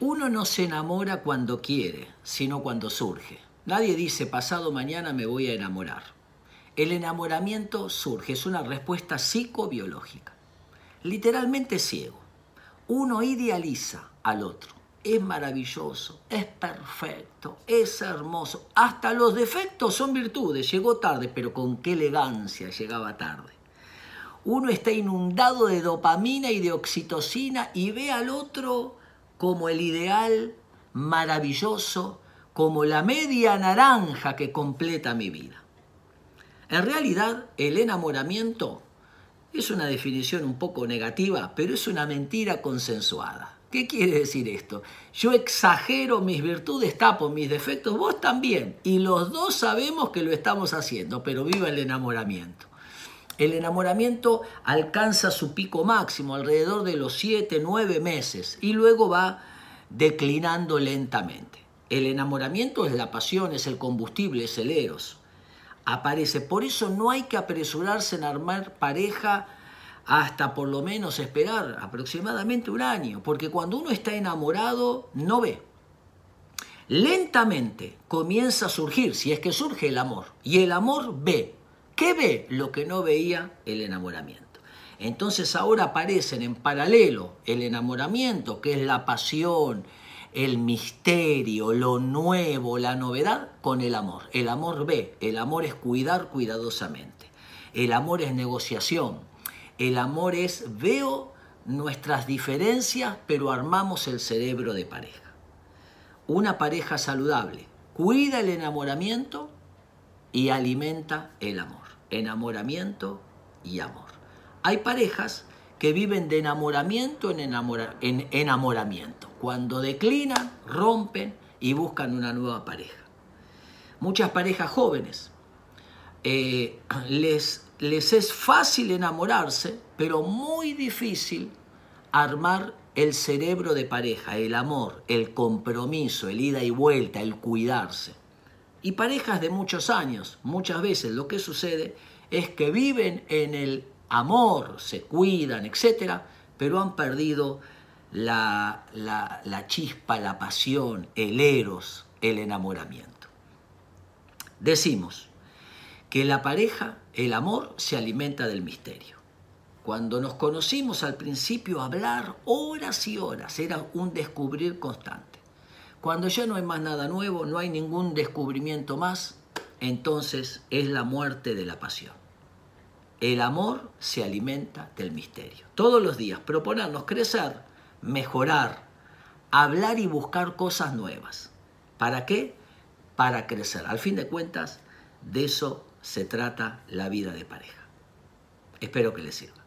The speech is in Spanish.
Uno no se enamora cuando quiere, sino cuando surge. Nadie dice pasado mañana me voy a enamorar. El enamoramiento surge, es una respuesta psicobiológica. Literalmente ciego. Uno idealiza al otro. Es maravilloso, es perfecto, es hermoso. Hasta los defectos son virtudes. Llegó tarde, pero con qué elegancia llegaba tarde. Uno está inundado de dopamina y de oxitocina y ve al otro como el ideal maravilloso, como la media naranja que completa mi vida. En realidad, el enamoramiento es una definición un poco negativa, pero es una mentira consensuada. ¿Qué quiere decir esto? Yo exagero mis virtudes, tapo mis defectos, vos también. Y los dos sabemos que lo estamos haciendo, pero viva el enamoramiento. El enamoramiento alcanza su pico máximo alrededor de los 7, 9 meses y luego va declinando lentamente. El enamoramiento es la pasión, es el combustible, es el eros. Aparece. Por eso no hay que apresurarse en armar pareja hasta por lo menos esperar aproximadamente un año, porque cuando uno está enamorado no ve. Lentamente comienza a surgir, si es que surge el amor, y el amor ve, ¿Qué ve? Lo que no veía el enamoramiento. Entonces ahora aparecen en paralelo el enamoramiento, que es la pasión, el misterio, lo nuevo, la novedad, con el amor. El amor ve, el amor es cuidar cuidadosamente. El amor es negociación. El amor es veo nuestras diferencias, pero armamos el cerebro de pareja. Una pareja saludable cuida el enamoramiento y alimenta el amor enamoramiento y amor. Hay parejas que viven de enamoramiento en, en enamoramiento. Cuando declinan, rompen y buscan una nueva pareja. Muchas parejas jóvenes eh, les, les es fácil enamorarse, pero muy difícil armar el cerebro de pareja, el amor, el compromiso, el ida y vuelta, el cuidarse. Y parejas de muchos años, muchas veces lo que sucede es que viven en el amor, se cuidan, etc., pero han perdido la, la, chispa, la pasión, el eros, el enamoramiento. Decimos que la pareja, el amor, se alimenta del misterio. Cuando nos conocimos al principio, hablar horas y horas era un descubrir constante. Cuando ya no hay más nada nuevo, no hay ningún descubrimiento más, entonces es la muerte de la pasión. El amor se alimenta del misterio. Todos los días proponernos crecer, mejorar, hablar y buscar cosas nuevas. ¿Para qué? Para crecer. Al fin de cuentas, de eso se trata la vida de pareja. Espero que les sirva.